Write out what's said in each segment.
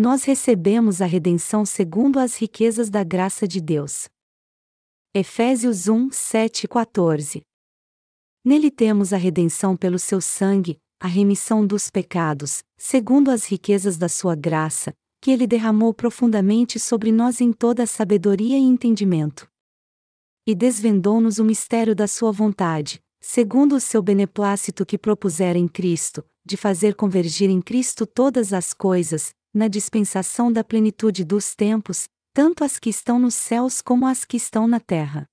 nós recebemos a redenção segundo as riquezas da graça de Deus. Efésios 1, 7 e 14. Nele temos a redenção pelo seu sangue, a remissão dos pecados, segundo as riquezas da sua graça, que ele derramou profundamente sobre nós em toda a sabedoria e entendimento. E desvendou-nos o mistério da sua vontade, segundo o seu beneplácito que propusera em Cristo, de fazer convergir em Cristo todas as coisas, na dispensação da plenitude dos tempos, tanto as que estão nos céus como as que estão na terra.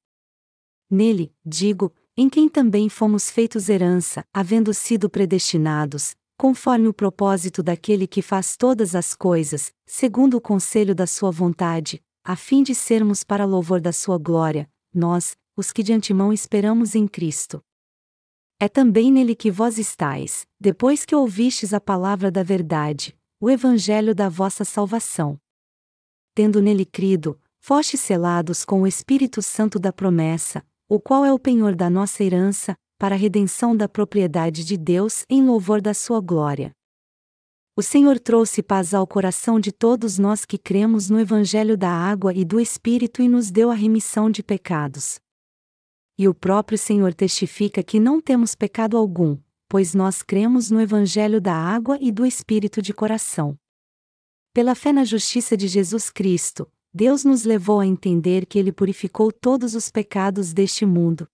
Nele, digo, em quem também fomos feitos herança, havendo sido predestinados, conforme o propósito daquele que faz todas as coisas, segundo o conselho da sua vontade, a fim de sermos para louvor da sua glória, nós, os que de antemão esperamos em Cristo. É também nele que vós estáis, depois que ouvistes a palavra da verdade, o evangelho da vossa salvação. Tendo nele crido, fostes selados com o Espírito Santo da promessa, o qual é o penhor da nossa herança, para a redenção da propriedade de Deus em louvor da sua glória. O Senhor trouxe paz ao coração de todos nós que cremos no Evangelho da água e do Espírito e nos deu a remissão de pecados. E o próprio Senhor testifica que não temos pecado algum, pois nós cremos no Evangelho da água e do Espírito de coração. Pela fé na justiça de Jesus Cristo, Deus nos levou a entender que Ele purificou todos os pecados deste mundo.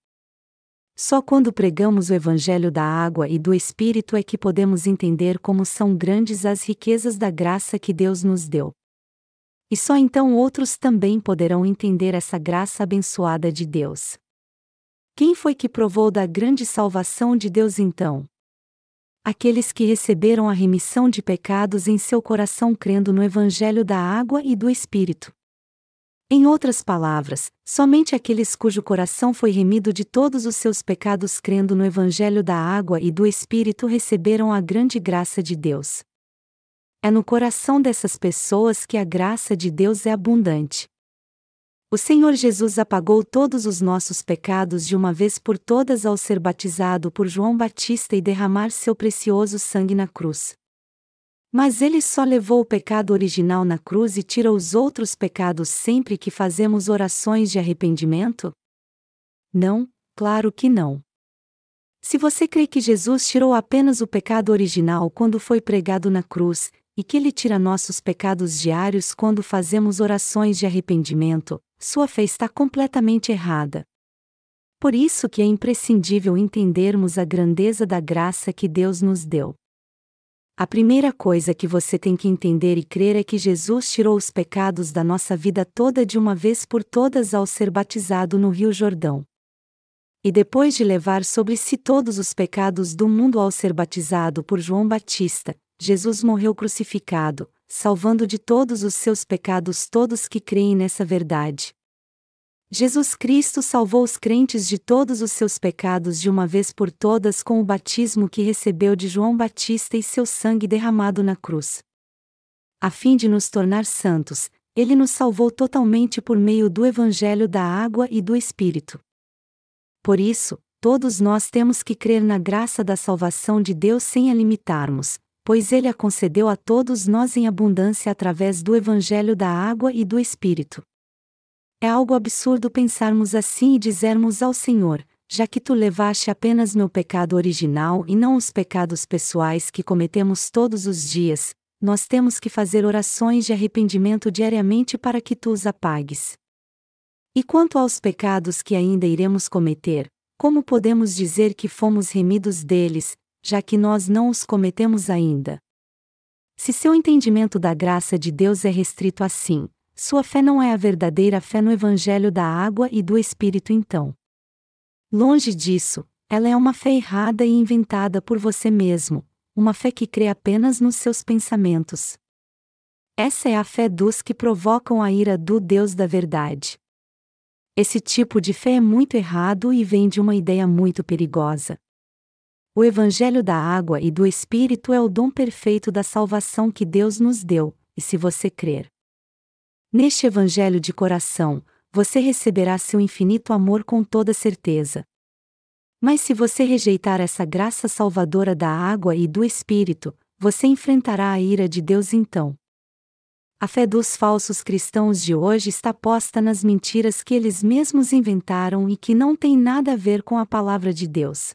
Só quando pregamos o Evangelho da água e do Espírito é que podemos entender como são grandes as riquezas da graça que Deus nos deu. E só então outros também poderão entender essa graça abençoada de Deus. Quem foi que provou da grande salvação de Deus então? aqueles que receberam a remissão de pecados em seu coração crendo no Evangelho da água e do Espírito. Em outras palavras, somente aqueles cujo coração foi remido de todos os seus pecados crendo no Evangelho da água e do Espírito receberam a grande graça de Deus. É no coração dessas pessoas que a graça de Deus é abundante. O Senhor Jesus apagou todos os nossos pecados de uma vez por todas ao ser batizado por João Batista e derramar seu precioso sangue na cruz. Mas ele só levou o pecado original na cruz e tira os outros pecados sempre que fazemos orações de arrependimento? Não, claro que não. Se você crê que Jesus tirou apenas o pecado original quando foi pregado na cruz, e que ele tira nossos pecados diários quando fazemos orações de arrependimento, sua fé está completamente errada. Por isso que é imprescindível entendermos a grandeza da graça que Deus nos deu. A primeira coisa que você tem que entender e crer é que Jesus tirou os pecados da nossa vida toda de uma vez por todas ao ser batizado no Rio Jordão. E depois de levar sobre si todos os pecados do mundo ao ser batizado por João Batista, Jesus morreu crucificado, salvando de todos os seus pecados todos que creem nessa verdade. Jesus Cristo salvou os crentes de todos os seus pecados de uma vez por todas com o batismo que recebeu de João Batista e seu sangue derramado na cruz. A fim de nos tornar santos, ele nos salvou totalmente por meio do Evangelho da água e do Espírito. Por isso, todos nós temos que crer na graça da salvação de Deus sem a limitarmos, pois ele a concedeu a todos nós em abundância através do Evangelho da água e do Espírito. É algo absurdo pensarmos assim e dizermos ao Senhor: já que tu levaste apenas meu pecado original e não os pecados pessoais que cometemos todos os dias, nós temos que fazer orações de arrependimento diariamente para que tu os apagues. E quanto aos pecados que ainda iremos cometer, como podemos dizer que fomos remidos deles, já que nós não os cometemos ainda. Se seu entendimento da graça de Deus é restrito assim, sua fé não é a verdadeira fé no Evangelho da água e do Espírito então. Longe disso, ela é uma fé errada e inventada por você mesmo, uma fé que crê apenas nos seus pensamentos. Essa é a fé dos que provocam a ira do Deus da verdade. Esse tipo de fé é muito errado e vem de uma ideia muito perigosa. O Evangelho da água e do Espírito é o dom perfeito da salvação que Deus nos deu, e se você crer neste Evangelho de coração, você receberá seu infinito amor com toda certeza. Mas se você rejeitar essa graça salvadora da água e do Espírito, você enfrentará a ira de Deus então. A fé dos falsos cristãos de hoje está posta nas mentiras que eles mesmos inventaram e que não têm nada a ver com a palavra de Deus.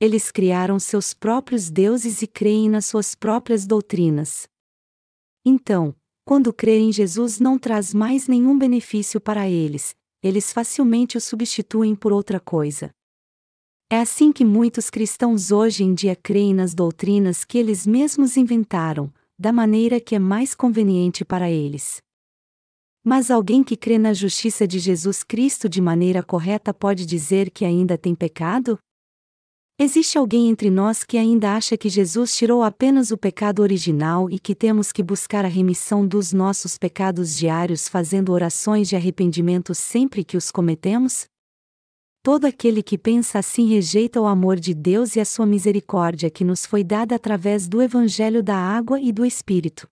Eles criaram seus próprios deuses e creem nas suas próprias doutrinas. Então, quando crer em Jesus não traz mais nenhum benefício para eles, eles facilmente o substituem por outra coisa. É assim que muitos cristãos hoje em dia creem nas doutrinas que eles mesmos inventaram, da maneira que é mais conveniente para eles. Mas alguém que crê na justiça de Jesus Cristo de maneira correta pode dizer que ainda tem pecado? Existe alguém entre nós que ainda acha que Jesus tirou apenas o pecado original e que temos que buscar a remissão dos nossos pecados diários fazendo orações de arrependimento sempre que os cometemos? Todo aquele que pensa assim rejeita o amor de Deus e a sua misericórdia que nos foi dada através do Evangelho da Água e do Espírito.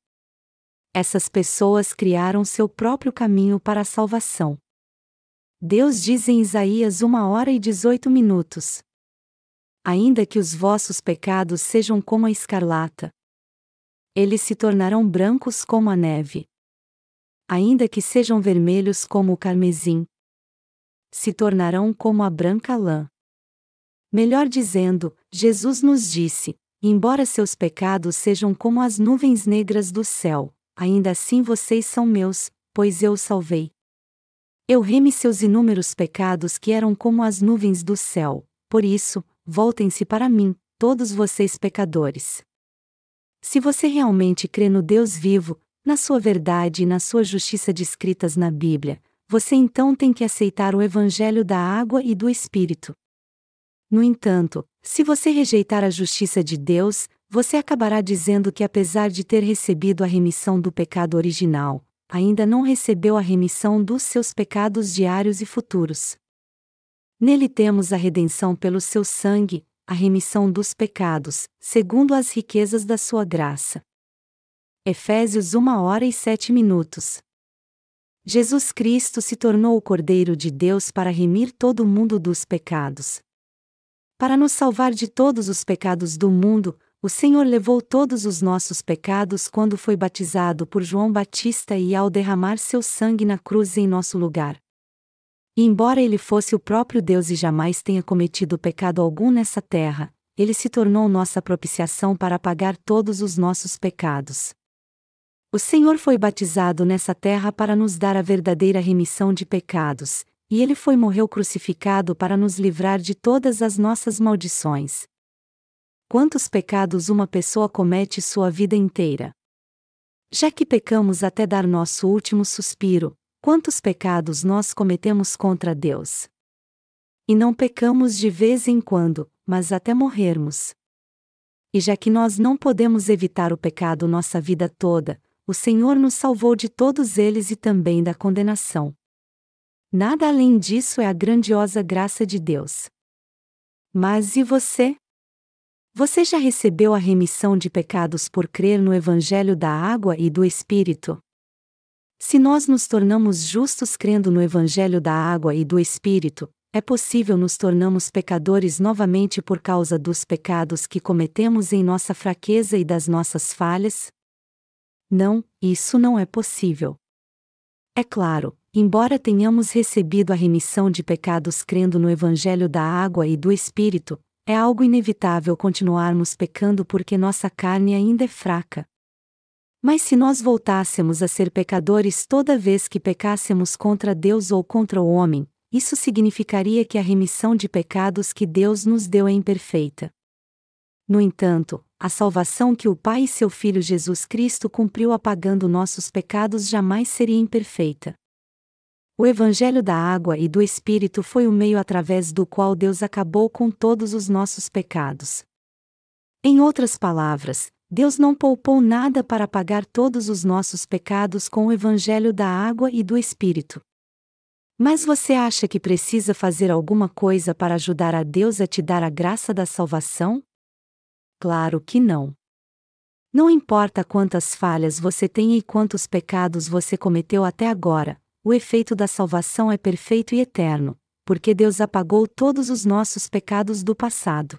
Essas pessoas criaram seu próprio caminho para a salvação. Deus diz em Isaías uma hora e dezoito minutos. Ainda que os vossos pecados sejam como a escarlata, eles se tornarão brancos como a neve. Ainda que sejam vermelhos como o carmesim, se tornarão como a branca lã. Melhor dizendo, Jesus nos disse: embora seus pecados sejam como as nuvens negras do céu, ainda assim vocês são meus, pois eu os salvei. Eu remi seus inúmeros pecados que eram como as nuvens do céu, por isso, voltem-se para mim, todos vocês pecadores. Se você realmente crê no Deus vivo, na sua verdade e na sua justiça descritas na Bíblia, você então tem que aceitar o Evangelho da água e do Espírito. No entanto, se você rejeitar a justiça de Deus, você acabará dizendo que, apesar de ter recebido a remissão do pecado original, ainda não recebeu a remissão dos seus pecados diários e futuros. Nele temos a redenção pelo seu sangue, a remissão dos pecados, segundo as riquezas da sua graça. Efésios 1 hora e 7 minutos. Jesus Cristo se tornou o Cordeiro de Deus para remir todo o mundo dos pecados. Para nos salvar de todos os pecados do mundo, o Senhor levou todos os nossos pecados quando foi batizado por João Batista e ao derramar seu sangue na cruz em nosso lugar. E embora ele fosse o próprio Deus e jamais tenha cometido pecado algum nessa terra, ele se tornou nossa propiciação para pagar todos os nossos pecados. O Senhor foi batizado nessa terra para nos dar a verdadeira remissão de pecados, e ele foi morreu crucificado para nos livrar de todas as nossas maldições. Quantos pecados uma pessoa comete sua vida inteira? Já que pecamos até dar nosso último suspiro, quantos pecados nós cometemos contra Deus? E não pecamos de vez em quando, mas até morrermos. E já que nós não podemos evitar o pecado nossa vida toda, o Senhor nos salvou de todos eles e também da condenação. Nada além disso é a grandiosa graça de Deus. Mas e você? Você já recebeu a remissão de pecados por crer no Evangelho da Água e do Espírito? Se nós nos tornamos justos crendo no Evangelho da Água e do Espírito, é possível nos tornarmos pecadores novamente por causa dos pecados que cometemos em nossa fraqueza e das nossas falhas? Não, isso não é possível. É claro, embora tenhamos recebido a remissão de pecados crendo no Evangelho da água e do Espírito, é algo inevitável continuarmos pecando porque nossa carne ainda é fraca. Mas se nós voltássemos a ser pecadores toda vez que pecássemos contra Deus ou contra o homem, isso significaria que a remissão de pecados que Deus nos deu é imperfeita. No entanto, a salvação que o Pai e seu Filho Jesus Cristo cumpriu apagando nossos pecados jamais seria imperfeita. O Evangelho da Água e do Espírito foi o meio através do qual Deus acabou com todos os nossos pecados. Em outras palavras, Deus não poupou nada para apagar todos os nossos pecados com o Evangelho da Água e do Espírito. Mas você acha que precisa fazer alguma coisa para ajudar a Deus a te dar a graça da salvação? Claro que não. Não importa quantas falhas você tenha e quantos pecados você cometeu até agora, o efeito da salvação é perfeito e eterno, porque Deus apagou todos os nossos pecados do passado.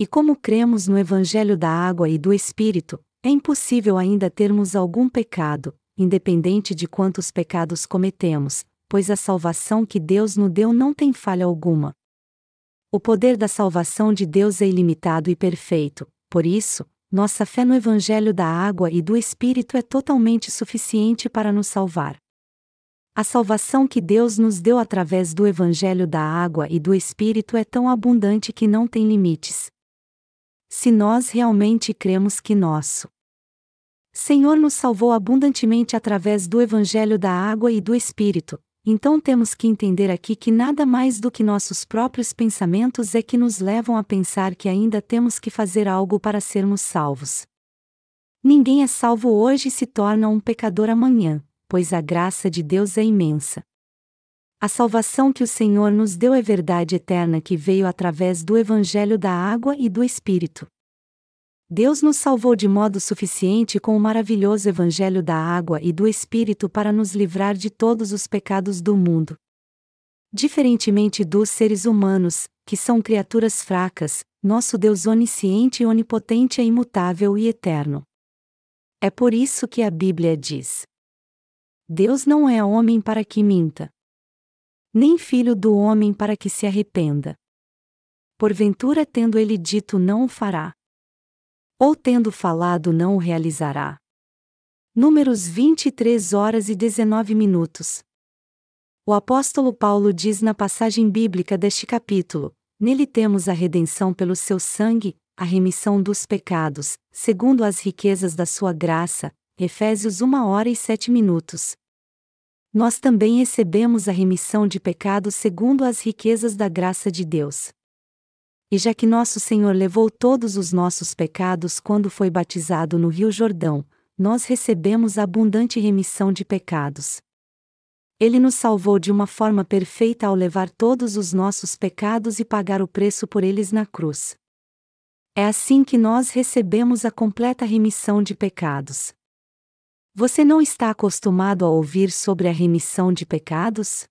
E como cremos no Evangelho da Água e do Espírito, é impossível ainda termos algum pecado, independente de quantos pecados cometemos, pois a salvação que Deus nos deu não tem falha alguma. O poder da salvação de Deus é ilimitado e perfeito, por isso, nossa fé no Evangelho da água e do Espírito é totalmente suficiente para nos salvar. A salvação que Deus nos deu através do Evangelho da água e do Espírito é tão abundante que não tem limites. Se nós realmente cremos que nosso Senhor nos salvou abundantemente através do Evangelho da água e do Espírito, então temos que entender aqui que nada mais do que nossos próprios pensamentos é que nos levam a pensar que ainda temos que fazer algo para sermos salvos. Ninguém é salvo hoje e se torna um pecador amanhã, pois a graça de Deus é imensa. A salvação que o Senhor nos deu é verdade eterna que veio através do Evangelho da água e do Espírito. Deus nos salvou de modo suficiente com o maravilhoso Evangelho da água e do Espírito para nos livrar de todos os pecados do mundo. Diferentemente dos seres humanos, que são criaturas fracas, nosso Deus onisciente e onipotente é imutável e eterno. É por isso que a Bíblia diz: Deus não é homem para que minta, nem filho do homem para que se arrependa. Porventura, tendo ele dito, não o fará ou tendo falado não o realizará. Números 23 horas e 19 minutos. O apóstolo Paulo diz na passagem bíblica deste capítulo: Nele temos a redenção pelo seu sangue, a remissão dos pecados, segundo as riquezas da sua graça. Efésios 1 hora e 7 minutos. Nós também recebemos a remissão de pecados segundo as riquezas da graça de Deus. E já que nosso Senhor levou todos os nossos pecados quando foi batizado no Rio Jordão, nós recebemos a abundante remissão de pecados. Ele nos salvou de uma forma perfeita ao levar todos os nossos pecados e pagar o preço por eles na cruz. É assim que nós recebemos a completa remissão de pecados. Você não está acostumado a ouvir sobre a remissão de pecados?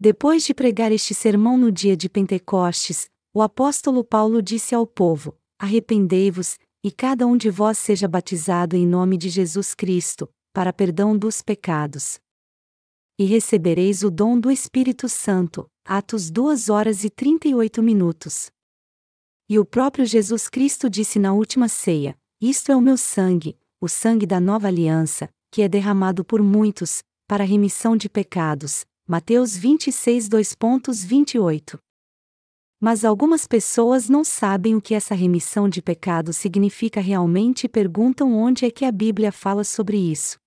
Depois de pregar este sermão no dia de Pentecostes, o apóstolo Paulo disse ao povo: Arrependei-vos, e cada um de vós seja batizado em nome de Jesus Cristo, para perdão dos pecados. E recebereis o dom do Espírito Santo. Atos 2 horas e 38 minutos. E o próprio Jesus Cristo disse na última ceia: Isto é o meu sangue, o sangue da nova aliança, que é derramado por muitos, para a remissão de pecados. Mateus 26 2.28 mas algumas pessoas não sabem o que essa remissão de pecados significa realmente e perguntam onde é que a Bíblia fala sobre isso.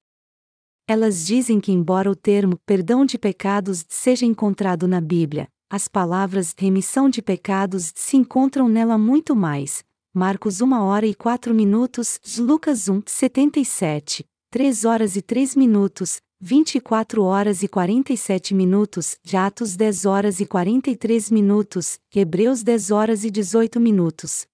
Elas dizem que, embora o termo perdão de pecados seja encontrado na Bíblia, as palavras remissão de pecados se encontram nela muito mais. Marcos 1 hora e 4 minutos, Lucas 1, 77, 3 horas e 3 minutos, 24 horas e 47 minutos, Atos 10 horas e 43 minutos, Hebreus 10 horas e 18 minutos.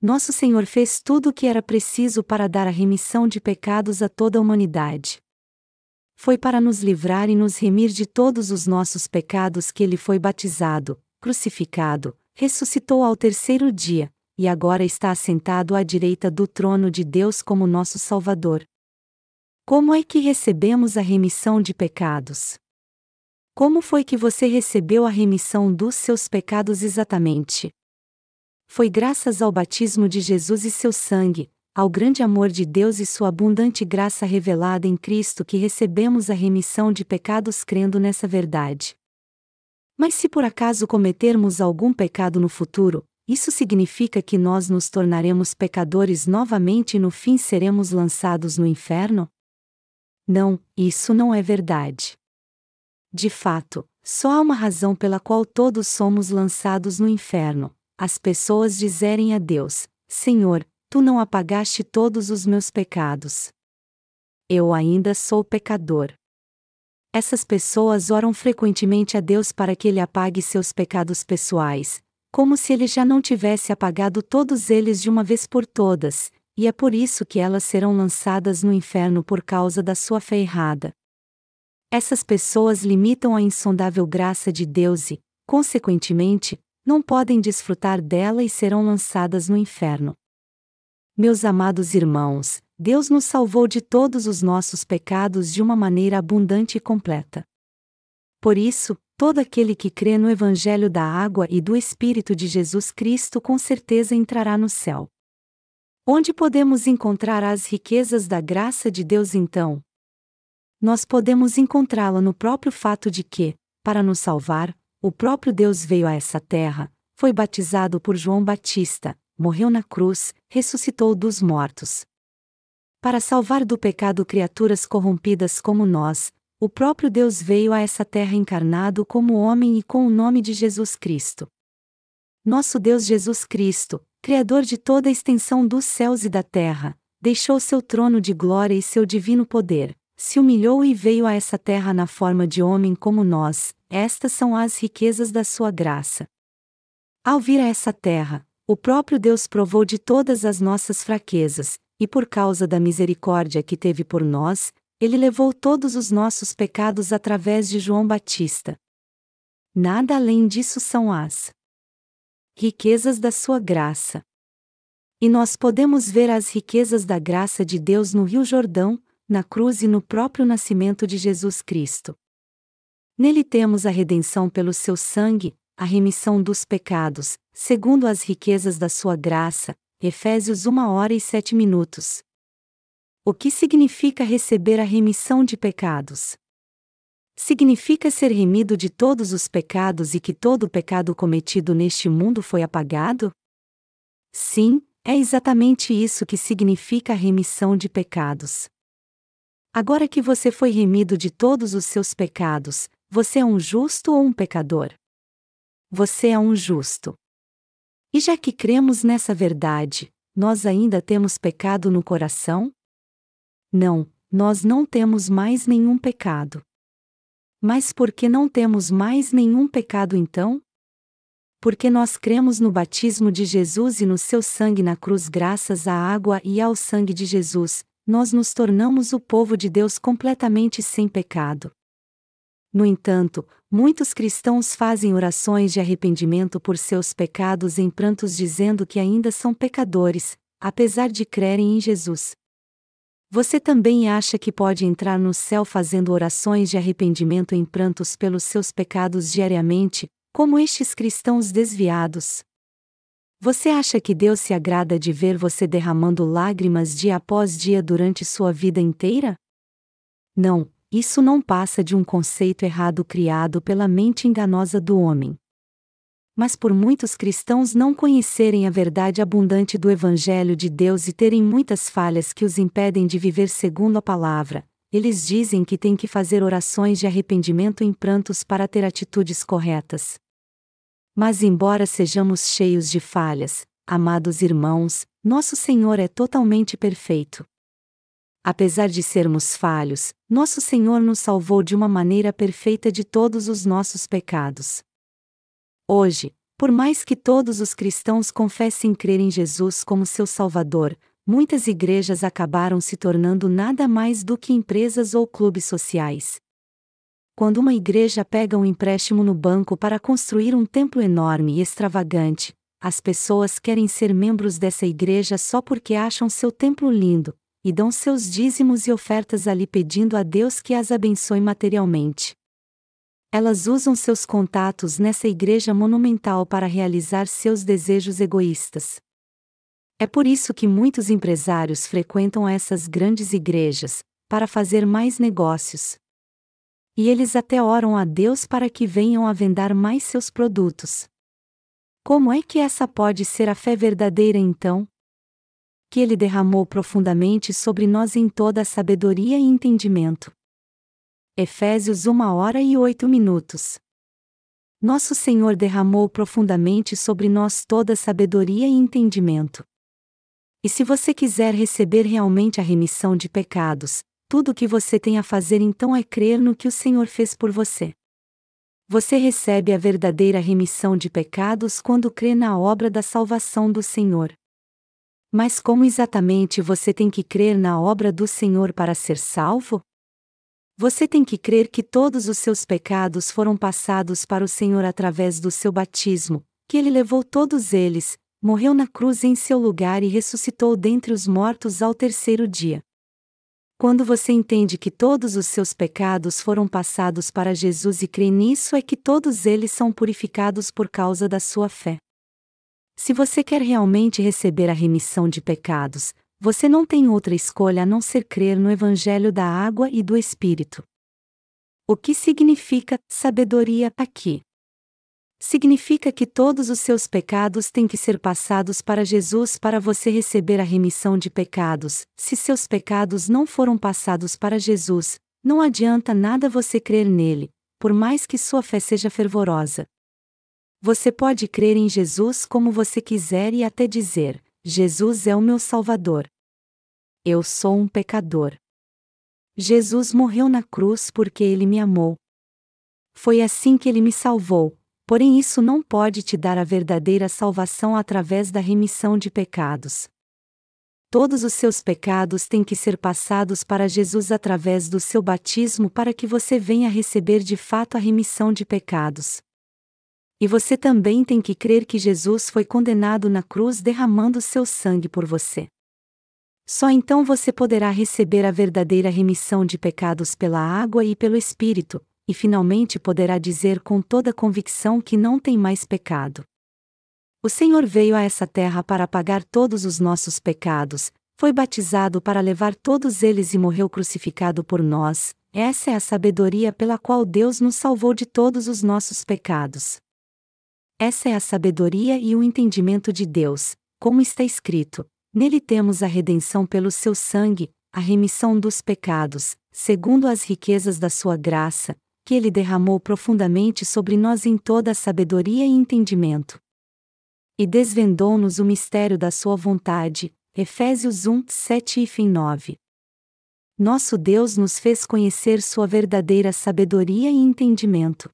Nosso Senhor fez tudo o que era preciso para dar a remissão de pecados a toda a humanidade. Foi para nos livrar e nos remir de todos os nossos pecados que ele foi batizado, crucificado, ressuscitou ao terceiro dia, e agora está assentado à direita do trono de Deus como nosso Salvador. Como é que recebemos a remissão de pecados? Como foi que você recebeu a remissão dos seus pecados exatamente? Foi graças ao batismo de Jesus e seu sangue, ao grande amor de Deus e sua abundante graça revelada em Cristo que recebemos a remissão de pecados crendo nessa verdade. Mas se por acaso cometermos algum pecado no futuro, isso significa que nós nos tornaremos pecadores novamente e no fim seremos lançados no inferno? Não, isso não é verdade. De fato, só há uma razão pela qual todos somos lançados no inferno: as pessoas dizerem a Deus: Senhor, tu não apagaste todos os meus pecados. Eu ainda sou pecador. Essas pessoas oram frequentemente a Deus para que ele apague seus pecados pessoais, como se ele já não tivesse apagado todos eles de uma vez por todas, e é por isso que elas serão lançadas no inferno por causa da sua fé errada. Essas pessoas limitam a insondável graça de Deus e, consequentemente, não podem desfrutar dela e serão lançadas no inferno. Meus amados irmãos, Deus nos salvou de todos os nossos pecados de uma maneira abundante e completa. Por isso, todo aquele que crê no Evangelho da Água e do Espírito de Jesus Cristo com certeza entrará no céu. Onde podemos encontrar as riquezas da graça de Deus então? Nós podemos encontrá-la no próprio fato de que, para nos salvar, o próprio Deus veio a essa terra, foi batizado por João Batista, morreu na cruz, ressuscitou dos mortos. Para salvar do pecado criaturas corrompidas como nós, o próprio Deus veio a essa terra encarnado como homem e com o nome de Jesus Cristo. Nosso Deus Jesus Cristo, Criador de toda a extensão dos céus e da terra, deixou seu trono de glória e seu divino poder, se humilhou e veio a essa terra na forma de homem como nós, estas são as riquezas da sua graça. Ao vir a essa terra, o próprio Deus provou de todas as nossas fraquezas, e por causa da misericórdia que teve por nós, ele levou todos os nossos pecados através de João Batista. Nada além disso são as riquezas da sua graça. E nós podemos ver as riquezas da graça de Deus no Rio Jordão, na cruz e no próprio nascimento de Jesus Cristo. Nele temos a redenção pelo seu sangue, a remissão dos pecados, segundo as riquezas da sua graça. Efésios 1 hora e 7 minutos. O que significa receber a remissão de pecados? significa ser remido de todos os pecados e que todo pecado cometido neste mundo foi apagado? Sim, é exatamente isso que significa a remissão de pecados. Agora que você foi remido de todos os seus pecados, você é um justo ou um pecador? Você é um justo. E já que cremos nessa verdade, nós ainda temos pecado no coração? Não, nós não temos mais nenhum pecado. Mas por que não temos mais nenhum pecado então? Porque nós cremos no batismo de Jesus e no seu sangue na cruz, graças à água e ao sangue de Jesus, nós nos tornamos o povo de Deus completamente sem pecado. No entanto, muitos cristãos fazem orações de arrependimento por seus pecados em prantos dizendo que ainda são pecadores, apesar de crerem em Jesus. Você também acha que pode entrar no céu fazendo orações de arrependimento em prantos pelos seus pecados diariamente, como estes cristãos desviados? Você acha que Deus se agrada de ver você derramando lágrimas dia após dia durante sua vida inteira? Não, isso não passa de um conceito errado criado pela mente enganosa do homem mas por muitos cristãos não conhecerem a verdade abundante do Evangelho de Deus e terem muitas falhas que os impedem de viver segundo a palavra, eles dizem que têm que fazer orações de arrependimento em prantos para ter atitudes corretas. Mas, embora sejamos cheios de falhas, amados irmãos, nosso Senhor é totalmente perfeito. Apesar de sermos falhos, nosso Senhor nos salvou de uma maneira perfeita de todos os nossos pecados. Hoje, por mais que todos os cristãos confessem crer em Jesus como seu Salvador, muitas igrejas acabaram se tornando nada mais do que empresas ou clubes sociais. Quando uma igreja pega um empréstimo no banco para construir um templo enorme e extravagante, as pessoas querem ser membros dessa igreja só porque acham seu templo lindo, e dão seus dízimos e ofertas ali pedindo a Deus que as abençoe materialmente. Elas usam seus contatos nessa igreja monumental para realizar seus desejos egoístas. É por isso que muitos empresários frequentam essas grandes igrejas, para fazer mais negócios. E eles até oram a Deus para que venham a vender mais seus produtos. Como é que essa pode ser a fé verdadeira então? Que ele derramou profundamente sobre nós em toda a sabedoria e entendimento. Efésios 1 hora e 8 minutos. Nosso Senhor derramou profundamente sobre nós toda sabedoria e entendimento. E se você quiser receber realmente a remissão de pecados, tudo o que você tem a fazer então é crer no que o Senhor fez por você. Você recebe a verdadeira remissão de pecados quando crê na obra da salvação do Senhor. Mas como exatamente você tem que crer na obra do Senhor para ser salvo? Você tem que crer que todos os seus pecados foram passados para o Senhor através do seu batismo, que ele levou todos eles, morreu na cruz em seu lugar e ressuscitou dentre os mortos ao terceiro dia. Quando você entende que todos os seus pecados foram passados para Jesus e crê nisso, é que todos eles são purificados por causa da sua fé. Se você quer realmente receber a remissão de pecados, você não tem outra escolha a não ser crer no Evangelho da Água e do Espírito. O que significa sabedoria aqui? Significa que todos os seus pecados têm que ser passados para Jesus para você receber a remissão de pecados. Se seus pecados não foram passados para Jesus, não adianta nada você crer nele, por mais que sua fé seja fervorosa. Você pode crer em Jesus como você quiser e até dizer: Jesus é o meu Salvador. Eu sou um pecador. Jesus morreu na cruz porque ele me amou. Foi assim que ele me salvou, porém isso não pode te dar a verdadeira salvação através da remissão de pecados. Todos os seus pecados têm que ser passados para Jesus através do seu batismo para que você venha receber de fato a remissão de pecados. E você também tem que crer que Jesus foi condenado na cruz derramando seu sangue por você. Só então você poderá receber a verdadeira remissão de pecados pela água e pelo Espírito, e finalmente poderá dizer com toda convicção que não tem mais pecado. O Senhor veio a essa terra para pagar todos os nossos pecados, foi batizado para levar todos eles e morreu crucificado por nós, essa é a sabedoria pela qual Deus nos salvou de todos os nossos pecados. Essa é a sabedoria e o entendimento de Deus, como está escrito: Nele temos a redenção pelo seu sangue, a remissão dos pecados, segundo as riquezas da sua graça, que ele derramou profundamente sobre nós em toda a sabedoria e entendimento. E desvendou-nos o mistério da sua vontade. Efésios 1, 7 e 9. Nosso Deus nos fez conhecer sua verdadeira sabedoria e entendimento.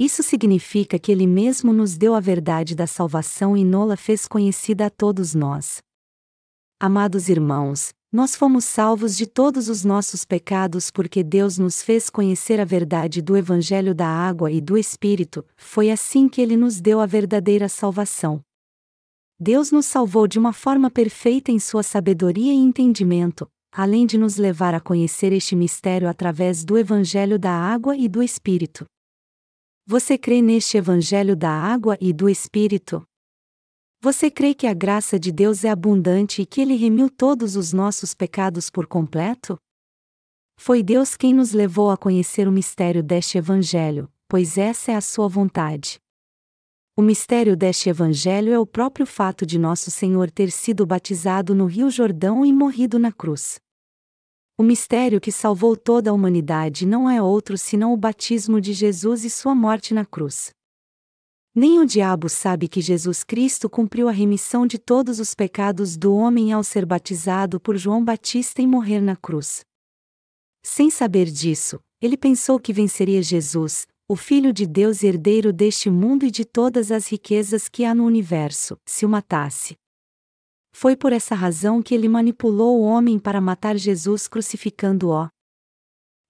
Isso significa que Ele mesmo nos deu a verdade da salvação e nola fez conhecida a todos nós. Amados irmãos, nós fomos salvos de todos os nossos pecados porque Deus nos fez conhecer a verdade do Evangelho da Água e do Espírito, foi assim que Ele nos deu a verdadeira salvação. Deus nos salvou de uma forma perfeita em Sua sabedoria e entendimento, além de nos levar a conhecer este mistério através do Evangelho da Água e do Espírito. Você crê neste Evangelho da água e do Espírito? Você crê que a graça de Deus é abundante e que Ele remiu todos os nossos pecados por completo? Foi Deus quem nos levou a conhecer o mistério deste Evangelho, pois essa é a Sua vontade. O mistério deste Evangelho é o próprio fato de nosso Senhor ter sido batizado no Rio Jordão e morrido na cruz. O mistério que salvou toda a humanidade não é outro senão o batismo de Jesus e sua morte na cruz. Nem o diabo sabe que Jesus Cristo cumpriu a remissão de todos os pecados do homem ao ser batizado por João Batista e morrer na cruz. Sem saber disso, ele pensou que venceria Jesus, o Filho de Deus e herdeiro deste mundo e de todas as riquezas que há no universo, se o matasse. Foi por essa razão que ele manipulou o homem para matar Jesus crucificando-o.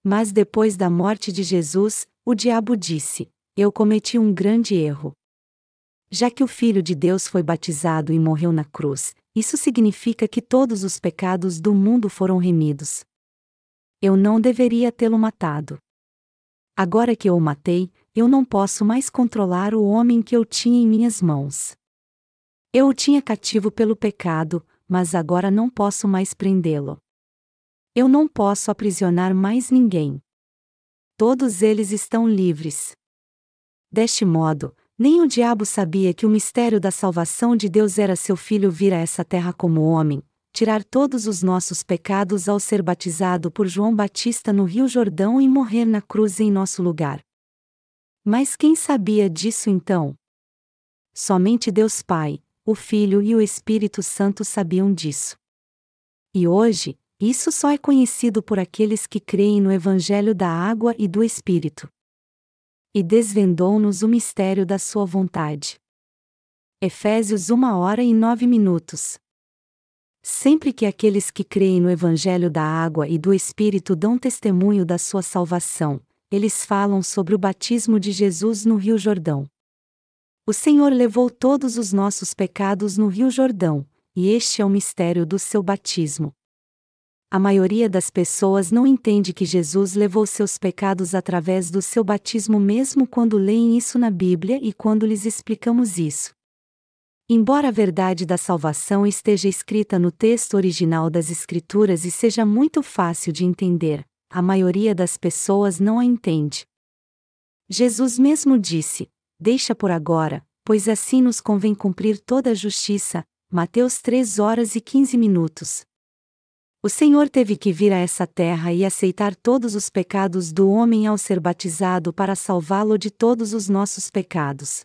Mas depois da morte de Jesus, o diabo disse: Eu cometi um grande erro. Já que o Filho de Deus foi batizado e morreu na cruz, isso significa que todos os pecados do mundo foram remidos. Eu não deveria tê-lo matado. Agora que eu o matei, eu não posso mais controlar o homem que eu tinha em minhas mãos. Eu o tinha cativo pelo pecado, mas agora não posso mais prendê-lo. Eu não posso aprisionar mais ninguém. Todos eles estão livres. Deste modo, nem o diabo sabia que o mistério da salvação de Deus era seu filho vir a essa terra como homem, tirar todos os nossos pecados ao ser batizado por João Batista no Rio Jordão e morrer na cruz em nosso lugar. Mas quem sabia disso então? Somente Deus Pai, o Filho e o Espírito Santo sabiam disso. E hoje, isso só é conhecido por aqueles que creem no Evangelho da Água e do Espírito. E desvendou-nos o mistério da Sua vontade. Efésios 1 hora e 9 minutos. Sempre que aqueles que creem no Evangelho da Água e do Espírito dão testemunho da sua salvação, eles falam sobre o batismo de Jesus no Rio Jordão. O Senhor levou todos os nossos pecados no Rio Jordão, e este é o mistério do seu batismo. A maioria das pessoas não entende que Jesus levou seus pecados através do seu batismo, mesmo quando leem isso na Bíblia e quando lhes explicamos isso. Embora a verdade da salvação esteja escrita no texto original das Escrituras e seja muito fácil de entender, a maioria das pessoas não a entende. Jesus mesmo disse: Deixa por agora, pois assim nos convém cumprir toda a justiça. Mateus 3 horas e 15 minutos. O Senhor teve que vir a essa terra e aceitar todos os pecados do homem ao ser batizado para salvá-lo de todos os nossos pecados.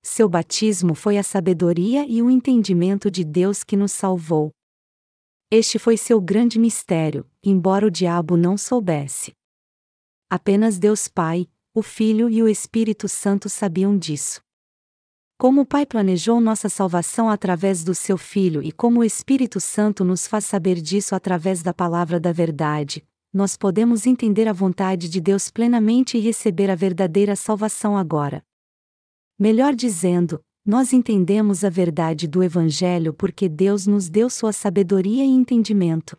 Seu batismo foi a sabedoria e o entendimento de Deus que nos salvou. Este foi seu grande mistério, embora o diabo não soubesse. Apenas Deus Pai, o Filho e o Espírito Santo sabiam disso. Como o Pai planejou nossa salvação através do seu Filho e como o Espírito Santo nos faz saber disso através da palavra da verdade, nós podemos entender a vontade de Deus plenamente e receber a verdadeira salvação agora. Melhor dizendo, nós entendemos a verdade do Evangelho porque Deus nos deu sua sabedoria e entendimento.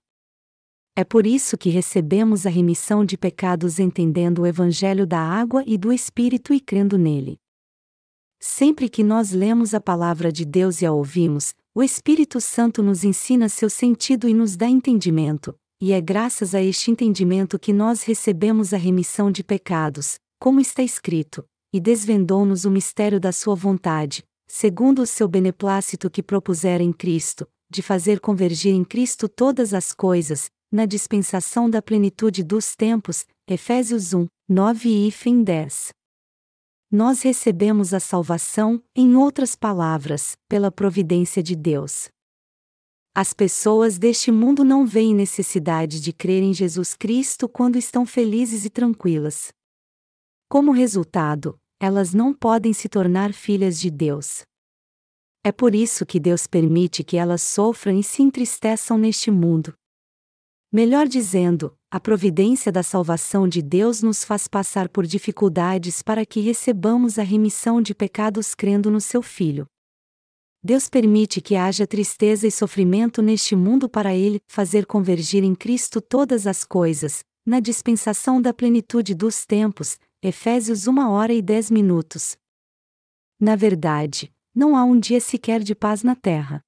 É por isso que recebemos a remissão de pecados entendendo o Evangelho da água e do Espírito e crendo nele. Sempre que nós lemos a palavra de Deus e a ouvimos, o Espírito Santo nos ensina seu sentido e nos dá entendimento, e é graças a este entendimento que nós recebemos a remissão de pecados, como está escrito, e desvendou-nos o mistério da sua vontade, segundo o seu beneplácito que propusera em Cristo, de fazer convergir em Cristo todas as coisas, na dispensação da plenitude dos tempos, Efésios 1, 9 e 10 nós recebemos a salvação, em outras palavras, pela providência de Deus. As pessoas deste mundo não veem necessidade de crer em Jesus Cristo quando estão felizes e tranquilas. Como resultado, elas não podem se tornar filhas de Deus. É por isso que Deus permite que elas sofram e se entristeçam neste mundo. Melhor dizendo, a providência da salvação de Deus nos faz passar por dificuldades para que recebamos a remissão de pecados crendo no seu Filho. Deus permite que haja tristeza e sofrimento neste mundo para Ele fazer convergir em Cristo todas as coisas, na dispensação da plenitude dos tempos, Efésios 1 hora e 10 minutos. Na verdade, não há um dia sequer de paz na terra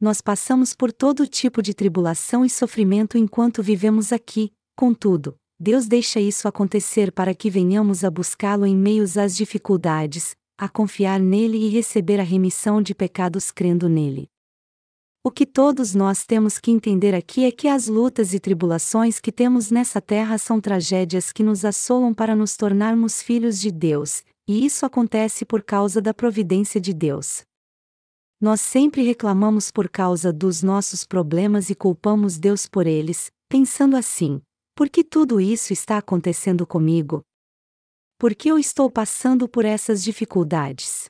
nós passamos por todo tipo de tribulação e sofrimento enquanto vivemos aqui, contudo, Deus deixa isso acontecer para que venhamos a buscá-lo em meios às dificuldades, a confiar nele e receber a remissão de pecados crendo nele. O que todos nós temos que entender aqui é que as lutas e tribulações que temos nessa terra são tragédias que nos assolam para nos tornarmos filhos de Deus, e isso acontece por causa da providência de Deus. Nós sempre reclamamos por causa dos nossos problemas e culpamos Deus por eles, pensando assim: por que tudo isso está acontecendo comigo? Por que eu estou passando por essas dificuldades?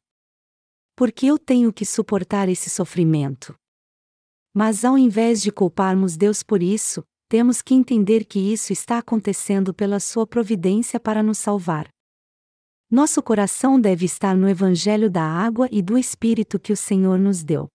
Por que eu tenho que suportar esse sofrimento? Mas ao invés de culparmos Deus por isso, temos que entender que isso está acontecendo pela sua providência para nos salvar. Nosso coração deve estar no Evangelho da água e do Espírito que o Senhor nos deu.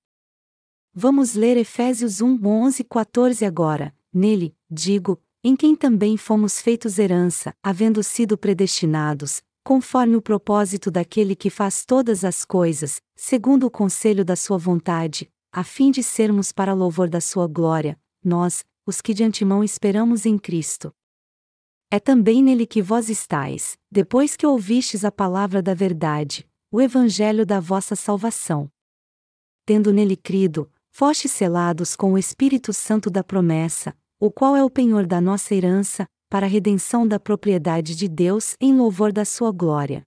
Vamos ler Efésios 1, 11 e 14 agora. Nele, digo, em quem também fomos feitos herança, havendo sido predestinados, conforme o propósito daquele que faz todas as coisas, segundo o conselho da sua vontade, a fim de sermos para louvor da sua glória, nós, os que de antemão esperamos em Cristo. É também nele que vós estáis, depois que ouvistes a palavra da verdade, o evangelho da vossa salvação. Tendo nele crido, fostes selados com o Espírito Santo da promessa, o qual é o penhor da nossa herança, para a redenção da propriedade de Deus em louvor da sua glória.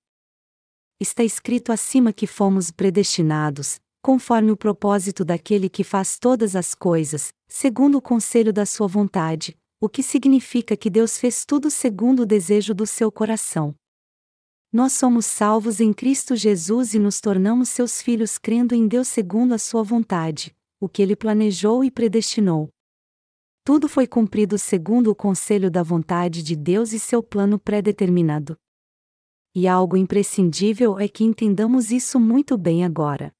Está escrito acima que fomos predestinados, conforme o propósito daquele que faz todas as coisas, segundo o conselho da sua vontade, o que significa que Deus fez tudo segundo o desejo do seu coração. Nós somos salvos em Cristo Jesus e nos tornamos seus filhos crendo em Deus segundo a sua vontade, o que ele planejou e predestinou. Tudo foi cumprido segundo o conselho da vontade de Deus e seu plano pré-determinado. E algo imprescindível é que entendamos isso muito bem agora.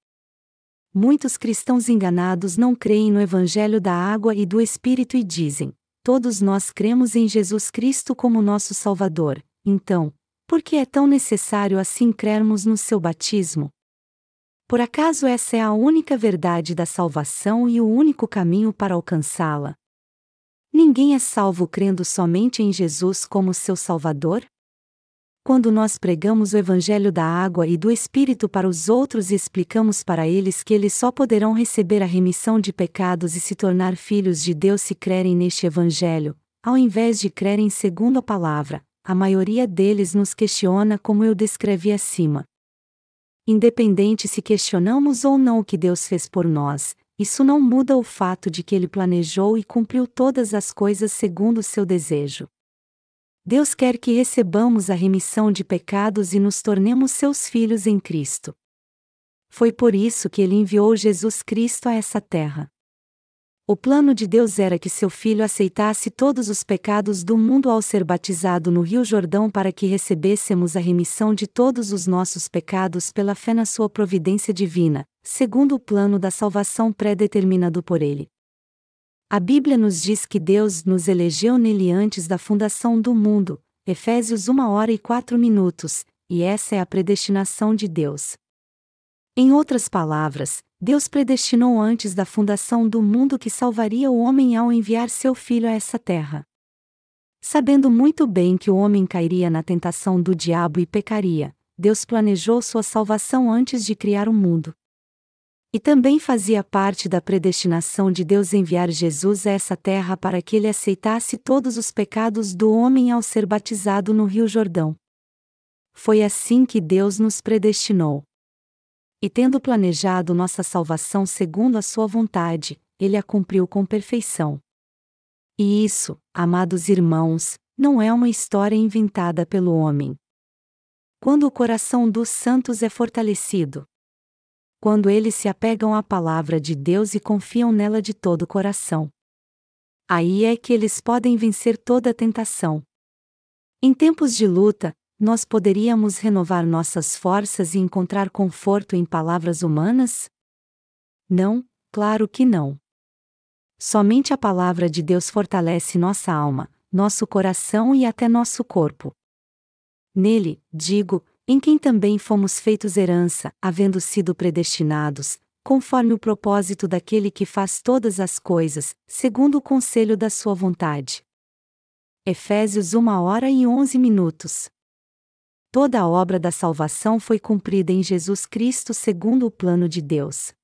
Muitos cristãos enganados não creem no Evangelho da água e do Espírito e dizem: todos nós cremos em Jesus Cristo como nosso Salvador, então, por que é tão necessário assim crermos no seu batismo? Por acaso essa é a única verdade da salvação e o único caminho para alcançá-la? Ninguém é salvo crendo somente em Jesus como seu Salvador? Quando nós pregamos o Evangelho da água e do Espírito para os outros e explicamos para eles que eles só poderão receber a remissão de pecados e se tornar filhos de Deus se crerem neste Evangelho, ao invés de crerem segundo a palavra, a maioria deles nos questiona como eu descrevi acima. Independente se questionamos ou não o que Deus fez por nós, isso não muda o fato de que Ele planejou e cumpriu todas as coisas segundo o seu desejo. Deus quer que recebamos a remissão de pecados e nos tornemos seus filhos em Cristo. Foi por isso que ele enviou Jesus Cristo a essa terra. O plano de Deus era que seu filho aceitasse todos os pecados do mundo ao ser batizado no Rio Jordão para que recebêssemos a remissão de todos os nossos pecados pela fé na sua providência divina, segundo o plano da salvação pré-determinado por ele. A Bíblia nos diz que Deus nos elegeu nele antes da fundação do mundo, Efésios 1 hora e 4 minutos, e essa é a predestinação de Deus. Em outras palavras, Deus predestinou antes da fundação do mundo que salvaria o homem ao enviar seu filho a essa terra. Sabendo muito bem que o homem cairia na tentação do diabo e pecaria, Deus planejou sua salvação antes de criar o mundo. E também fazia parte da predestinação de Deus enviar Jesus a essa terra para que ele aceitasse todos os pecados do homem ao ser batizado no Rio Jordão. Foi assim que Deus nos predestinou. E tendo planejado nossa salvação segundo a sua vontade, ele a cumpriu com perfeição. E isso, amados irmãos, não é uma história inventada pelo homem. Quando o coração dos santos é fortalecido, quando eles se apegam à palavra de Deus e confiam nela de todo o coração. Aí é que eles podem vencer toda tentação. Em tempos de luta, nós poderíamos renovar nossas forças e encontrar conforto em palavras humanas? Não, claro que não. Somente a palavra de Deus fortalece nossa alma, nosso coração e até nosso corpo. Nele, digo, em quem também fomos feitos herança, havendo sido predestinados, conforme o propósito daquele que faz todas as coisas, segundo o conselho da sua vontade. Efésios 1 hora e 11 minutos. Toda a obra da salvação foi cumprida em Jesus Cristo segundo o plano de Deus.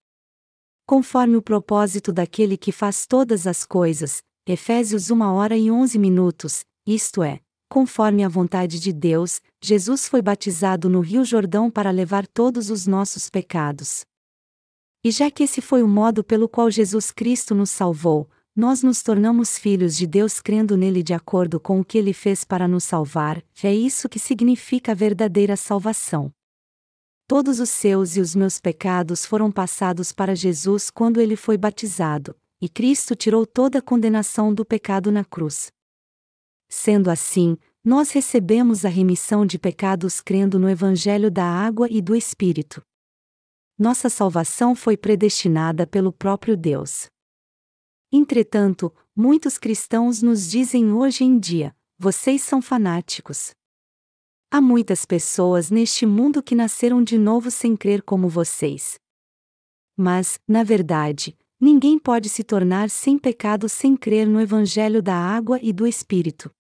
Conforme o propósito daquele que faz todas as coisas, Efésios 1 hora e 11 minutos, isto é, conforme a vontade de Deus, Jesus foi batizado no Rio Jordão para levar todos os nossos pecados. E já que esse foi o modo pelo qual Jesus Cristo nos salvou, nós nos tornamos filhos de Deus crendo nele de acordo com o que ele fez para nos salvar, é isso que significa a verdadeira salvação. Todos os seus e os meus pecados foram passados para Jesus quando ele foi batizado, e Cristo tirou toda a condenação do pecado na cruz. Sendo assim, nós recebemos a remissão de pecados crendo no Evangelho da Água e do Espírito. Nossa salvação foi predestinada pelo próprio Deus. Entretanto, muitos cristãos nos dizem hoje em dia: vocês são fanáticos. Há muitas pessoas neste mundo que nasceram de novo sem crer como vocês. Mas, na verdade, ninguém pode se tornar sem pecado sem crer no Evangelho da Água e do Espírito.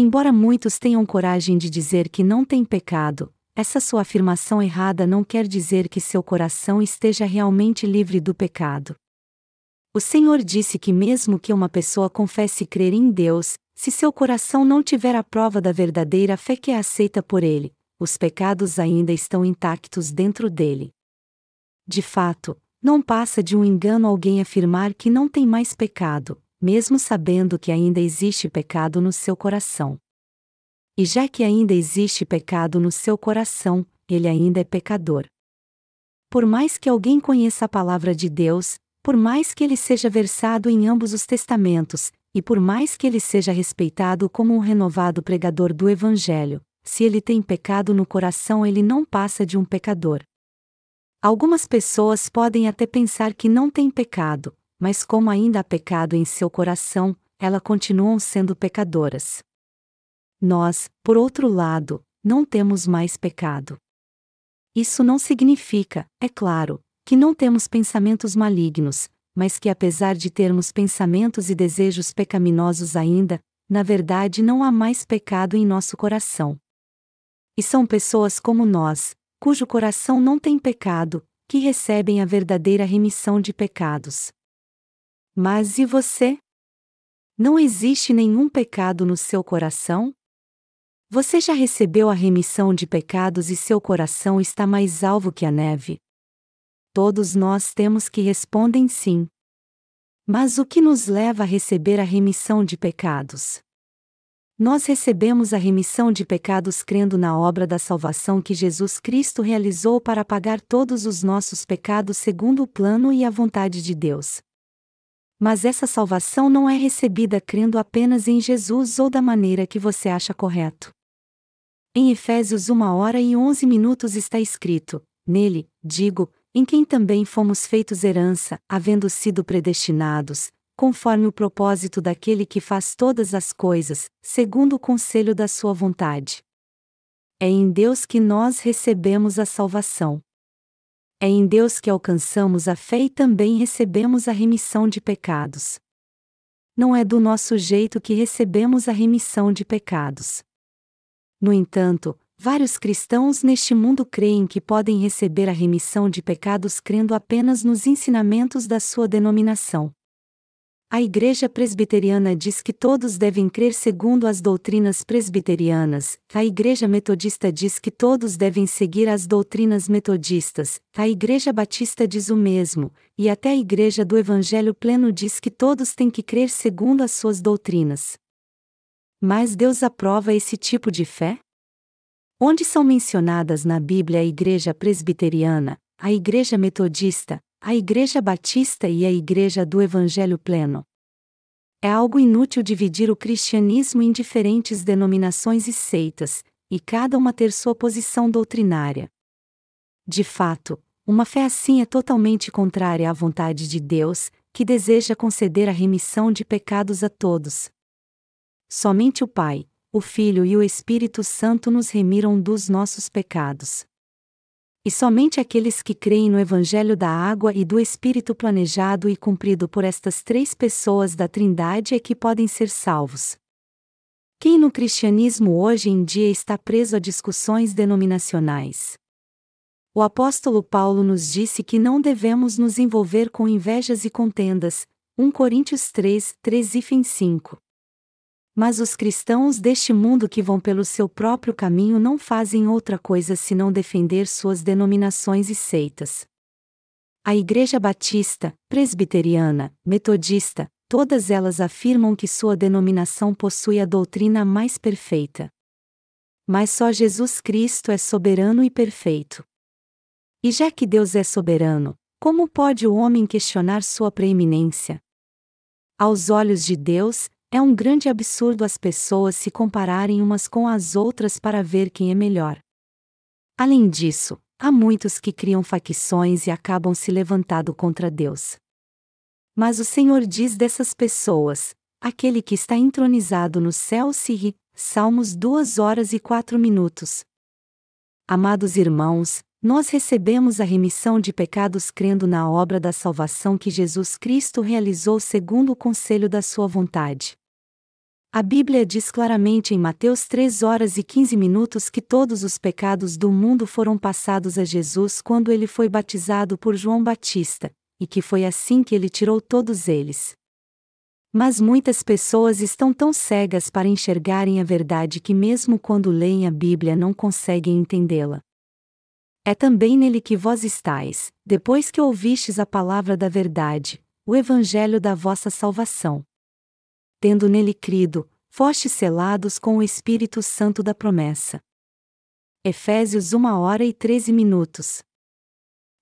Embora muitos tenham coragem de dizer que não tem pecado, essa sua afirmação errada não quer dizer que seu coração esteja realmente livre do pecado. O Senhor disse que, mesmo que uma pessoa confesse crer em Deus, se seu coração não tiver a prova da verdadeira fé que é aceita por ele, os pecados ainda estão intactos dentro dele. De fato, não passa de um engano alguém afirmar que não tem mais pecado, mesmo sabendo que ainda existe pecado no seu coração. E já que ainda existe pecado no seu coração, ele ainda é pecador. Por mais que alguém conheça a palavra de Deus, por mais que ele seja versado em ambos os testamentos, e por mais que ele seja respeitado como um renovado pregador do Evangelho, se ele tem pecado no coração, ele não passa de um pecador. Algumas pessoas podem até pensar que não tem pecado, mas como ainda há pecado em seu coração, elas continuam sendo pecadoras. Nós, por outro lado, não temos mais pecado. Isso não significa, é claro, que não temos pensamentos malignos, mas que apesar de termos pensamentos e desejos pecaminosos ainda, na verdade não há mais pecado em nosso coração. E são pessoas como nós, cujo coração não tem pecado, que recebem a verdadeira remissão de pecados. Mas e você? Não existe nenhum pecado no seu coração? Você já recebeu a remissão de pecados e seu coração está mais alvo que a neve? Todos nós temos que respondem sim. Mas o que nos leva a receber a remissão de pecados? Nós recebemos a remissão de pecados crendo na obra da salvação que Jesus Cristo realizou para pagar todos os nossos pecados segundo o plano e a vontade de Deus. Mas essa salvação não é recebida crendo apenas em Jesus ou da maneira que você acha correto. Em Efésios 1 hora e 11 minutos está escrito: Nele, digo, em quem também fomos feitos herança, havendo sido predestinados, conforme o propósito daquele que faz todas as coisas, segundo o conselho da sua vontade. É em Deus que nós recebemos a salvação. É em Deus que alcançamos a fé e também recebemos a remissão de pecados. Não é do nosso jeito que recebemos a remissão de pecados. No entanto, vários cristãos neste mundo creem que podem receber a remissão de pecados crendo apenas nos ensinamentos da sua denominação. A Igreja Presbiteriana diz que todos devem crer segundo as doutrinas presbiterianas, a Igreja Metodista diz que todos devem seguir as doutrinas metodistas, a Igreja Batista diz o mesmo, e até a Igreja do Evangelho Pleno diz que todos têm que crer segundo as suas doutrinas. Mas Deus aprova esse tipo de fé? Onde são mencionadas na Bíblia a Igreja Presbiteriana, a Igreja Metodista, a Igreja Batista e a Igreja do Evangelho Pleno? É algo inútil dividir o cristianismo em diferentes denominações e seitas, e cada uma ter sua posição doutrinária. De fato, uma fé assim é totalmente contrária à vontade de Deus, que deseja conceder a remissão de pecados a todos, Somente o Pai, o Filho e o Espírito Santo nos remiram dos nossos pecados. E somente aqueles que creem no Evangelho da Água e do Espírito planejado e cumprido por estas três pessoas da Trindade é que podem ser salvos. Quem no cristianismo hoje em dia está preso a discussões denominacionais? O apóstolo Paulo nos disse que não devemos nos envolver com invejas e contendas. 1 Coríntios 3, 3 e 5. Mas os cristãos deste mundo que vão pelo seu próprio caminho não fazem outra coisa senão defender suas denominações e seitas. A Igreja Batista, Presbiteriana, Metodista, todas elas afirmam que sua denominação possui a doutrina mais perfeita. Mas só Jesus Cristo é soberano e perfeito. E já que Deus é soberano, como pode o homem questionar sua preeminência? Aos olhos de Deus, é um grande absurdo as pessoas se compararem umas com as outras para ver quem é melhor. Além disso, há muitos que criam facções e acabam se levantando contra Deus. Mas o Senhor diz dessas pessoas: aquele que está entronizado no céu se ri. Salmos 2 horas e 4 minutos. Amados irmãos, nós recebemos a remissão de pecados crendo na obra da salvação que Jesus Cristo realizou segundo o conselho da sua vontade. A Bíblia diz claramente em Mateus 3 horas e 15 minutos que todos os pecados do mundo foram passados a Jesus quando ele foi batizado por João Batista, e que foi assim que ele tirou todos eles. Mas muitas pessoas estão tão cegas para enxergarem a verdade que, mesmo quando leem a Bíblia, não conseguem entendê-la. É também nele que vós estáis, depois que ouvistes a palavra da verdade, o evangelho da vossa salvação. Tendo nele crido, fostes selados com o Espírito Santo da promessa. Efésios 1 hora e 13 minutos.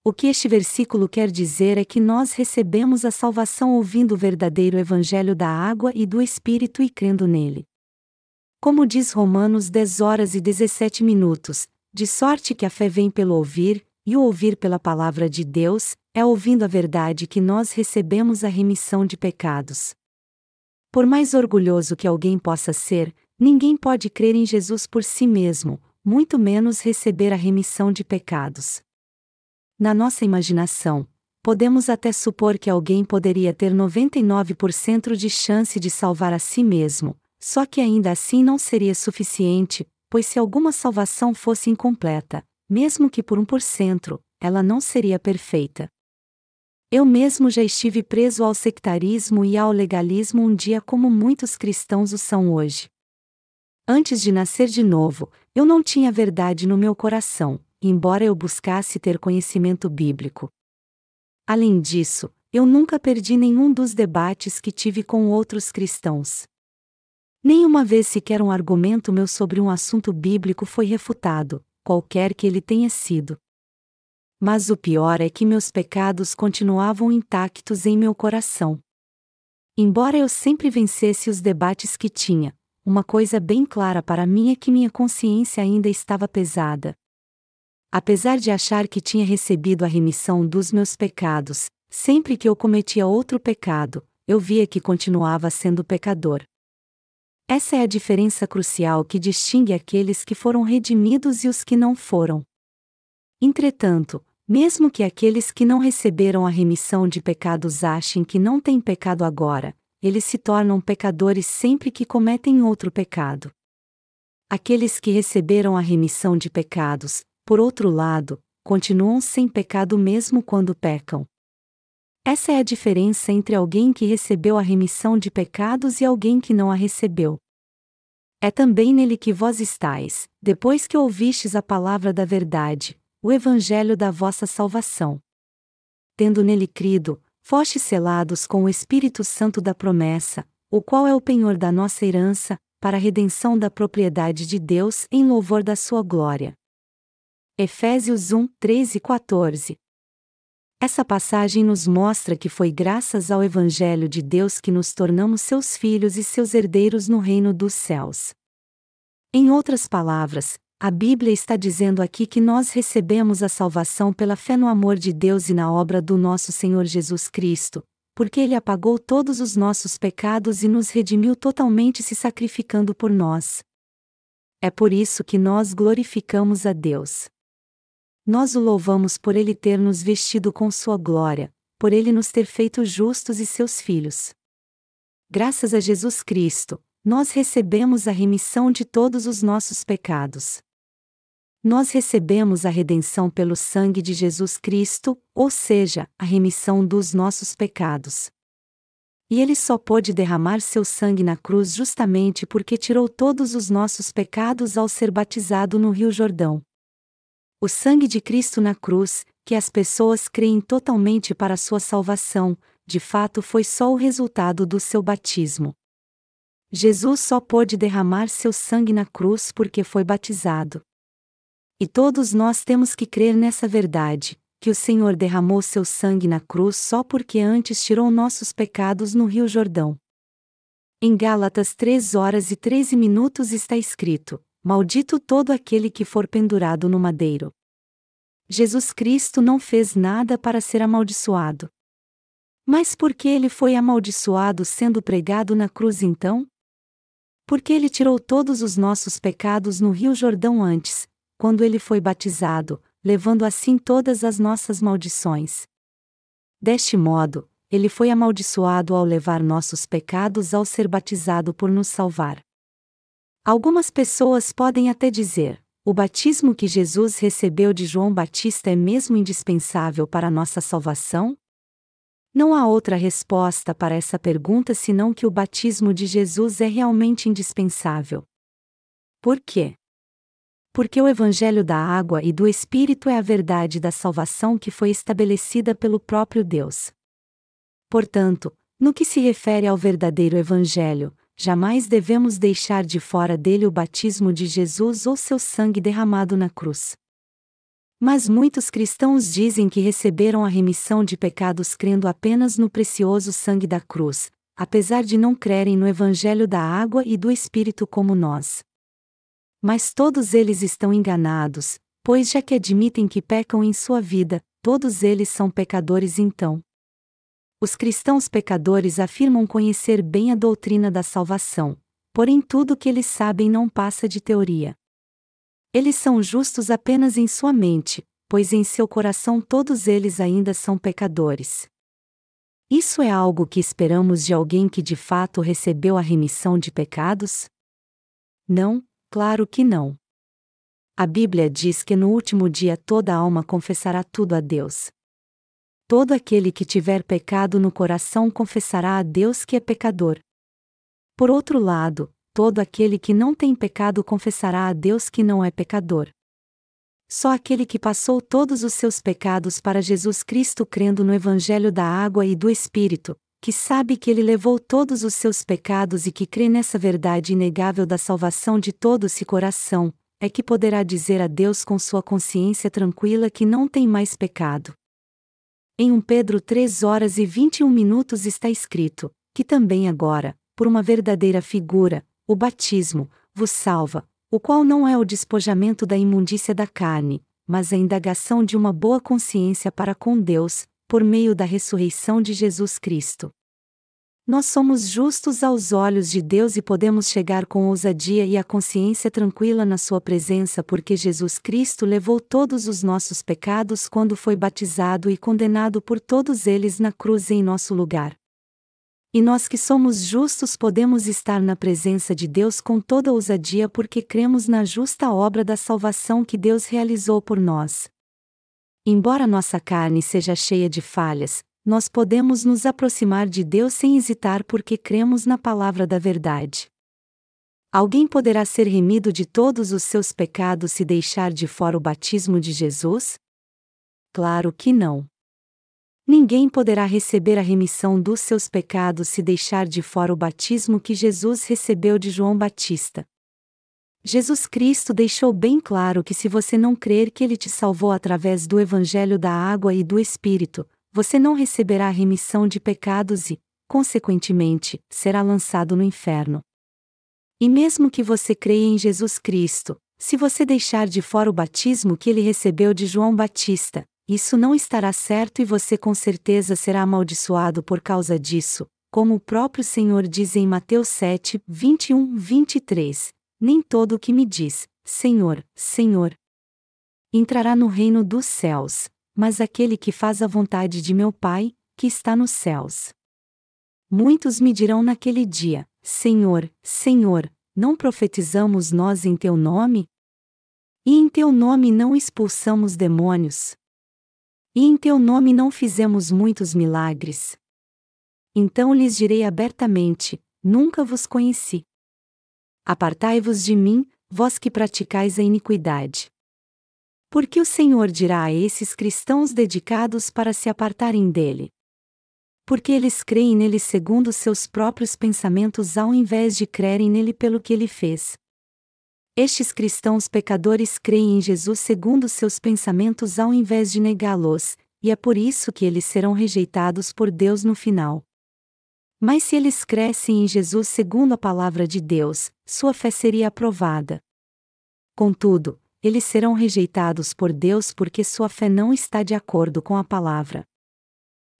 O que este versículo quer dizer é que nós recebemos a salvação ouvindo o verdadeiro evangelho da água e do Espírito e crendo nele. Como diz Romanos 10 horas e 17 minutos, de sorte que a fé vem pelo ouvir, e o ouvir pela palavra de Deus, é ouvindo a verdade que nós recebemos a remissão de pecados. Por mais orgulhoso que alguém possa ser, ninguém pode crer em Jesus por si mesmo, muito menos receber a remissão de pecados. Na nossa imaginação, podemos até supor que alguém poderia ter 99% de chance de salvar a si mesmo, só que ainda assim não seria suficiente, pois se alguma salvação fosse incompleta, mesmo que por 1%, ela não seria perfeita. Eu mesmo já estive preso ao sectarismo e ao legalismo um dia como muitos cristãos o são hoje. Antes de nascer de novo, eu não tinha verdade no meu coração, embora eu buscasse ter conhecimento bíblico. Além disso, eu nunca perdi nenhum dos debates que tive com outros cristãos. Nenhuma vez sequer um argumento meu sobre um assunto bíblico foi refutado, qualquer que ele tenha sido. Mas o pior é que meus pecados continuavam intactos em meu coração. Embora eu sempre vencesse os debates que tinha, uma coisa bem clara para mim é que minha consciência ainda estava pesada. Apesar de achar que tinha recebido a remissão dos meus pecados, sempre que eu cometia outro pecado, eu via que continuava sendo pecador. Essa é a diferença crucial que distingue aqueles que foram redimidos e os que não foram. Entretanto, mesmo que aqueles que não receberam a remissão de pecados achem que não têm pecado agora, eles se tornam pecadores sempre que cometem outro pecado. Aqueles que receberam a remissão de pecados, por outro lado, continuam sem pecado mesmo quando pecam. Essa é a diferença entre alguém que recebeu a remissão de pecados e alguém que não a recebeu. É também nele que vós estáis, depois que ouvistes a palavra da verdade, o Evangelho da vossa salvação. Tendo nele crido, foste selados com o Espírito Santo da promessa, o qual é o penhor da nossa herança, para a redenção da propriedade de Deus em louvor da sua glória. Efésios 1, 13 e 14 Essa passagem nos mostra que foi graças ao Evangelho de Deus que nos tornamos seus filhos e seus herdeiros no reino dos céus. Em outras palavras, a Bíblia está dizendo aqui que nós recebemos a salvação pela fé no amor de Deus e na obra do nosso Senhor Jesus Cristo, porque Ele apagou todos os nossos pecados e nos redimiu totalmente se sacrificando por nós. É por isso que nós glorificamos a Deus. Nós o louvamos por Ele ter nos vestido com Sua glória, por Ele nos ter feito justos e seus filhos. Graças a Jesus Cristo, nós recebemos a remissão de todos os nossos pecados nós recebemos a redenção pelo sangue de Jesus Cristo, ou seja, a remissão dos nossos pecados. E ele só pôde derramar seu sangue na cruz justamente porque tirou todos os nossos pecados ao ser batizado no Rio Jordão. O sangue de Cristo na cruz, que as pessoas creem totalmente para sua salvação, de fato foi só o resultado do seu batismo. Jesus só pôde derramar seu sangue na cruz porque foi batizado. E todos nós temos que crer nessa verdade, que o Senhor derramou seu sangue na cruz só porque antes tirou nossos pecados no Rio Jordão. Em Gálatas 3 horas e 13 minutos está escrito: Maldito todo aquele que for pendurado no madeiro. Jesus Cristo não fez nada para ser amaldiçoado. Mas por que ele foi amaldiçoado sendo pregado na cruz então? Porque ele tirou todos os nossos pecados no Rio Jordão antes, quando ele foi batizado, levando assim todas as nossas maldições. Deste modo, ele foi amaldiçoado ao levar nossos pecados ao ser batizado por nos salvar. Algumas pessoas podem até dizer: o batismo que Jesus recebeu de João Batista é mesmo indispensável para nossa salvação? Não há outra resposta para essa pergunta senão que o batismo de Jesus é realmente indispensável. Por quê? Porque o Evangelho da água e do Espírito é a verdade da salvação que foi estabelecida pelo próprio Deus. Portanto, no que se refere ao verdadeiro Evangelho, jamais devemos deixar de fora dele o batismo de Jesus ou seu sangue derramado na cruz. Mas muitos cristãos dizem que receberam a remissão de pecados crendo apenas no precioso sangue da cruz, apesar de não crerem no Evangelho da água e do Espírito como nós. Mas todos eles estão enganados, pois já que admitem que pecam em sua vida, todos eles são pecadores então. Os cristãos pecadores afirmam conhecer bem a doutrina da salvação, porém tudo que eles sabem não passa de teoria. Eles são justos apenas em sua mente, pois em seu coração todos eles ainda são pecadores. Isso é algo que esperamos de alguém que de fato recebeu a remissão de pecados? Não, claro que não. A Bíblia diz que no último dia toda alma confessará tudo a Deus. Todo aquele que tiver pecado no coração confessará a Deus que é pecador. Por outro lado, todo aquele que não tem pecado confessará a Deus que não é pecador. Só aquele que passou todos os seus pecados para Jesus Cristo crendo no Evangelho da água e do Espírito, que sabe que ele levou todos os seus pecados e que crê nessa verdade inegável da salvação de todo esse coração, é que poderá dizer a Deus com sua consciência tranquila que não tem mais pecado. Em 1 Pedro 3 horas e 21 minutos está escrito, que também agora, por uma verdadeira figura, o batismo, vos salva, o qual não é o despojamento da imundícia da carne, mas a indagação de uma boa consciência para com Deus, por meio da ressurreição de Jesus Cristo. Nós somos justos aos olhos de Deus e podemos chegar com ousadia e a consciência tranquila na Sua presença porque Jesus Cristo levou todos os nossos pecados quando foi batizado e condenado por todos eles na cruz em nosso lugar. E nós que somos justos podemos estar na presença de Deus com toda ousadia porque cremos na justa obra da salvação que Deus realizou por nós. Embora nossa carne seja cheia de falhas, nós podemos nos aproximar de Deus sem hesitar porque cremos na palavra da verdade. Alguém poderá ser remido de todos os seus pecados se deixar de fora o batismo de Jesus? Claro que não. Ninguém poderá receber a remissão dos seus pecados se deixar de fora o batismo que Jesus recebeu de João Batista. Jesus Cristo deixou bem claro que se você não crer que ele te salvou através do Evangelho da água e do Espírito, você não receberá remissão de pecados e, consequentemente, será lançado no inferno. E mesmo que você creia em Jesus Cristo, se você deixar de fora o batismo que ele recebeu de João Batista, isso não estará certo e você com certeza será amaldiçoado por causa disso, como o próprio Senhor diz em Mateus 7, 21, 23. Nem todo o que me diz, Senhor, Senhor, entrará no reino dos céus, mas aquele que faz a vontade de meu Pai, que está nos céus. Muitos me dirão naquele dia: Senhor, Senhor, não profetizamos nós em teu nome? E em teu nome não expulsamos demônios? E em teu nome não fizemos muitos milagres. Então lhes direi abertamente: Nunca vos conheci. Apartai-vos de mim, vós que praticais a iniquidade. Porque o Senhor dirá a esses cristãos dedicados para se apartarem dele. Porque eles creem nele segundo seus próprios pensamentos ao invés de crerem nele pelo que ele fez. Estes cristãos pecadores creem em Jesus segundo seus pensamentos ao invés de negá-los, e é por isso que eles serão rejeitados por Deus no final. Mas se eles crescem em Jesus segundo a palavra de Deus, sua fé seria aprovada. Contudo, eles serão rejeitados por Deus porque sua fé não está de acordo com a palavra.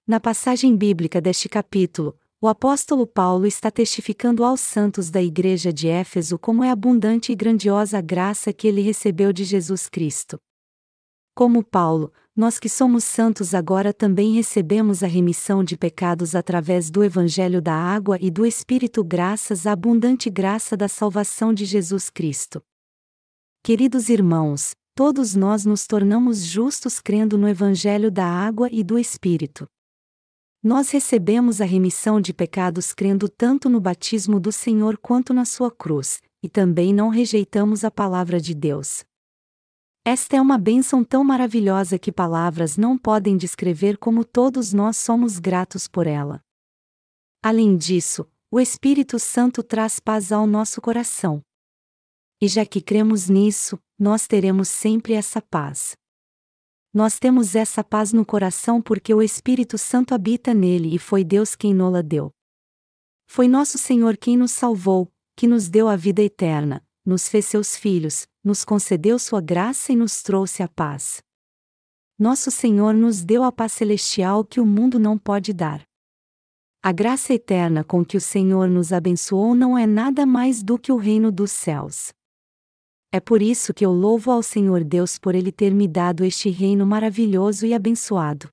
Na passagem bíblica deste capítulo, o apóstolo Paulo está testificando aos santos da igreja de Éfeso como é abundante e grandiosa a graça que ele recebeu de Jesus Cristo. Como Paulo, nós que somos santos agora também recebemos a remissão de pecados através do Evangelho da Água e do Espírito, graças à abundante graça da salvação de Jesus Cristo. Queridos irmãos, todos nós nos tornamos justos crendo no Evangelho da Água e do Espírito. Nós recebemos a remissão de pecados crendo tanto no batismo do Senhor quanto na sua cruz, e também não rejeitamos a palavra de Deus. Esta é uma bênção tão maravilhosa que palavras não podem descrever como todos nós somos gratos por ela. Além disso, o Espírito Santo traz paz ao nosso coração. E já que cremos nisso, nós teremos sempre essa paz nós temos essa paz no coração porque o Espírito Santo habita nele e foi Deus quem nola deu. Foi nosso Senhor quem nos salvou, que nos deu a vida eterna, nos fez seus filhos, nos concedeu sua graça e nos trouxe a paz. Nosso Senhor nos deu a paz celestial que o mundo não pode dar. A graça eterna com que o Senhor nos abençoou não é nada mais do que o reino dos céus. É por isso que eu louvo ao Senhor Deus por Ele ter me dado este reino maravilhoso e abençoado.